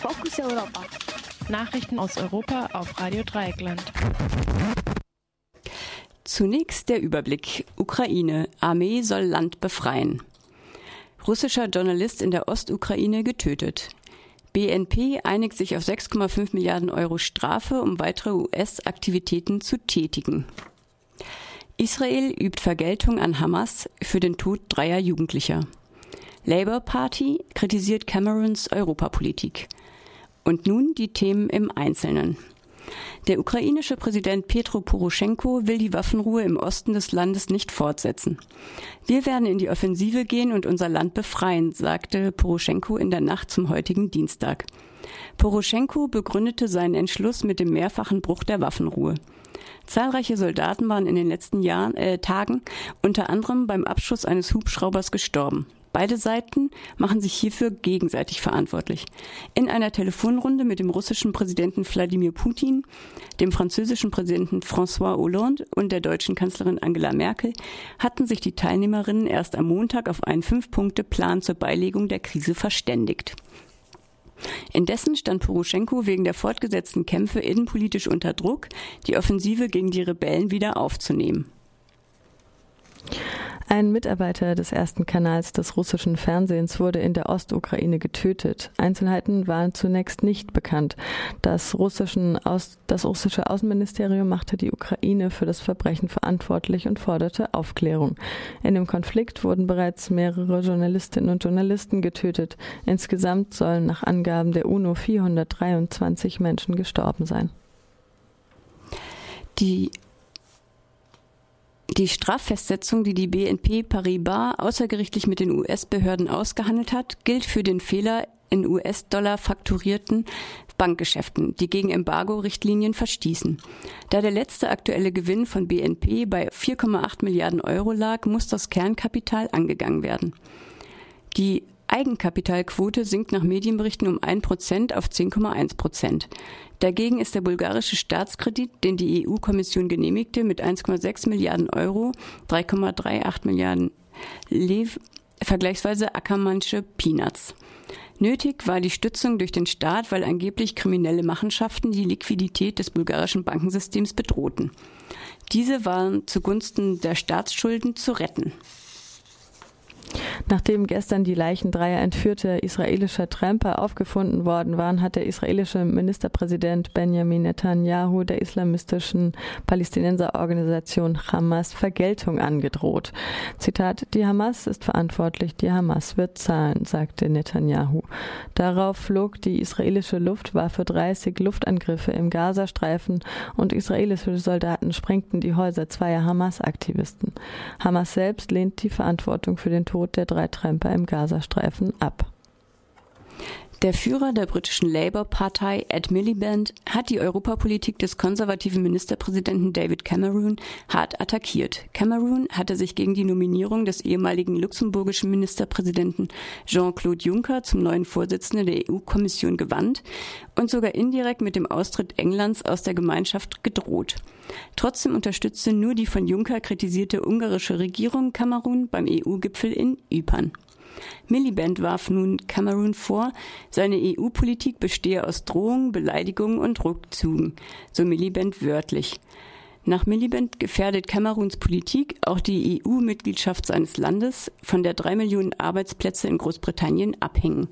Fokus Europa. Nachrichten aus Europa auf Radio Dreieckland. Zunächst der Überblick. Ukraine. Armee soll Land befreien. Russischer Journalist in der Ostukraine getötet. BNP einigt sich auf 6,5 Milliarden Euro Strafe, um weitere US-Aktivitäten zu tätigen. Israel übt Vergeltung an Hamas für den Tod dreier Jugendlicher. Labour Party kritisiert Camerons Europapolitik. Und nun die Themen im Einzelnen. Der ukrainische Präsident Petro Poroschenko will die Waffenruhe im Osten des Landes nicht fortsetzen. Wir werden in die Offensive gehen und unser Land befreien, sagte Poroschenko in der Nacht zum heutigen Dienstag. Poroschenko begründete seinen Entschluss mit dem mehrfachen Bruch der Waffenruhe. Zahlreiche Soldaten waren in den letzten Jahren, äh, Tagen unter anderem beim Abschuss eines Hubschraubers gestorben. Beide Seiten machen sich hierfür gegenseitig verantwortlich. In einer Telefonrunde mit dem russischen Präsidenten Wladimir Putin, dem französischen Präsidenten François Hollande und der deutschen Kanzlerin Angela Merkel hatten sich die Teilnehmerinnen erst am Montag auf einen Fünf-Punkte-Plan zur Beilegung der Krise verständigt. Indessen stand Poroschenko wegen der fortgesetzten Kämpfe innenpolitisch unter Druck, die Offensive gegen die Rebellen wieder aufzunehmen. Ein Mitarbeiter des ersten Kanals des russischen Fernsehens wurde in der Ostukraine getötet. Einzelheiten waren zunächst nicht bekannt. Das, Aus, das russische Außenministerium machte die Ukraine für das Verbrechen verantwortlich und forderte Aufklärung. In dem Konflikt wurden bereits mehrere Journalistinnen und Journalisten getötet. Insgesamt sollen nach Angaben der UNO 423 Menschen gestorben sein. Die die Straffestsetzung, die die BNP Paribas außergerichtlich mit den US-Behörden ausgehandelt hat, gilt für den Fehler in US-Dollar fakturierten Bankgeschäften, die gegen Embargo-Richtlinien verstießen. Da der letzte aktuelle Gewinn von BNP bei 4,8 Milliarden Euro lag, muss das Kernkapital angegangen werden. Die Eigenkapitalquote sinkt nach Medienberichten um 1 Prozent auf 10,1 Prozent. Dagegen ist der bulgarische Staatskredit, den die EU-Kommission genehmigte, mit 1,6 Milliarden Euro, 3,38 Milliarden Lev, vergleichsweise ackermannsche Peanuts. Nötig war die Stützung durch den Staat, weil angeblich kriminelle Machenschaften die Liquidität des bulgarischen Bankensystems bedrohten. Diese waren zugunsten der Staatsschulden zu retten. Nachdem gestern die Leichen dreier entführter israelischer Tramper aufgefunden worden waren, hat der israelische Ministerpräsident Benjamin Netanyahu der islamistischen Palästinenserorganisation Hamas Vergeltung angedroht. Zitat, die Hamas ist verantwortlich, die Hamas wird zahlen, sagte Netanyahu. Darauf flog die israelische Luftwaffe 30 Luftangriffe im Gazastreifen und israelische Soldaten sprengten die Häuser zweier Hamas-Aktivisten. Hamas selbst lehnt die Verantwortung für den Tod der drei Tramper im Gazastreifen ab. Der Führer der britischen Labour-Partei, Ed Miliband, hat die Europapolitik des konservativen Ministerpräsidenten David Cameron hart attackiert. Cameron hatte sich gegen die Nominierung des ehemaligen luxemburgischen Ministerpräsidenten Jean-Claude Juncker zum neuen Vorsitzenden der EU-Kommission gewandt und sogar indirekt mit dem Austritt Englands aus der Gemeinschaft gedroht. Trotzdem unterstützte nur die von Juncker kritisierte ungarische Regierung Kamerun beim EU-Gipfel in Ypern. Miliband warf nun Cameron vor, seine EU-Politik bestehe aus Drohungen, Beleidigungen und Rückzügen, so Miliband wörtlich. Nach Miliband gefährdet Kameruns Politik auch die EU-Mitgliedschaft seines Landes, von der drei Millionen Arbeitsplätze in Großbritannien abhängen.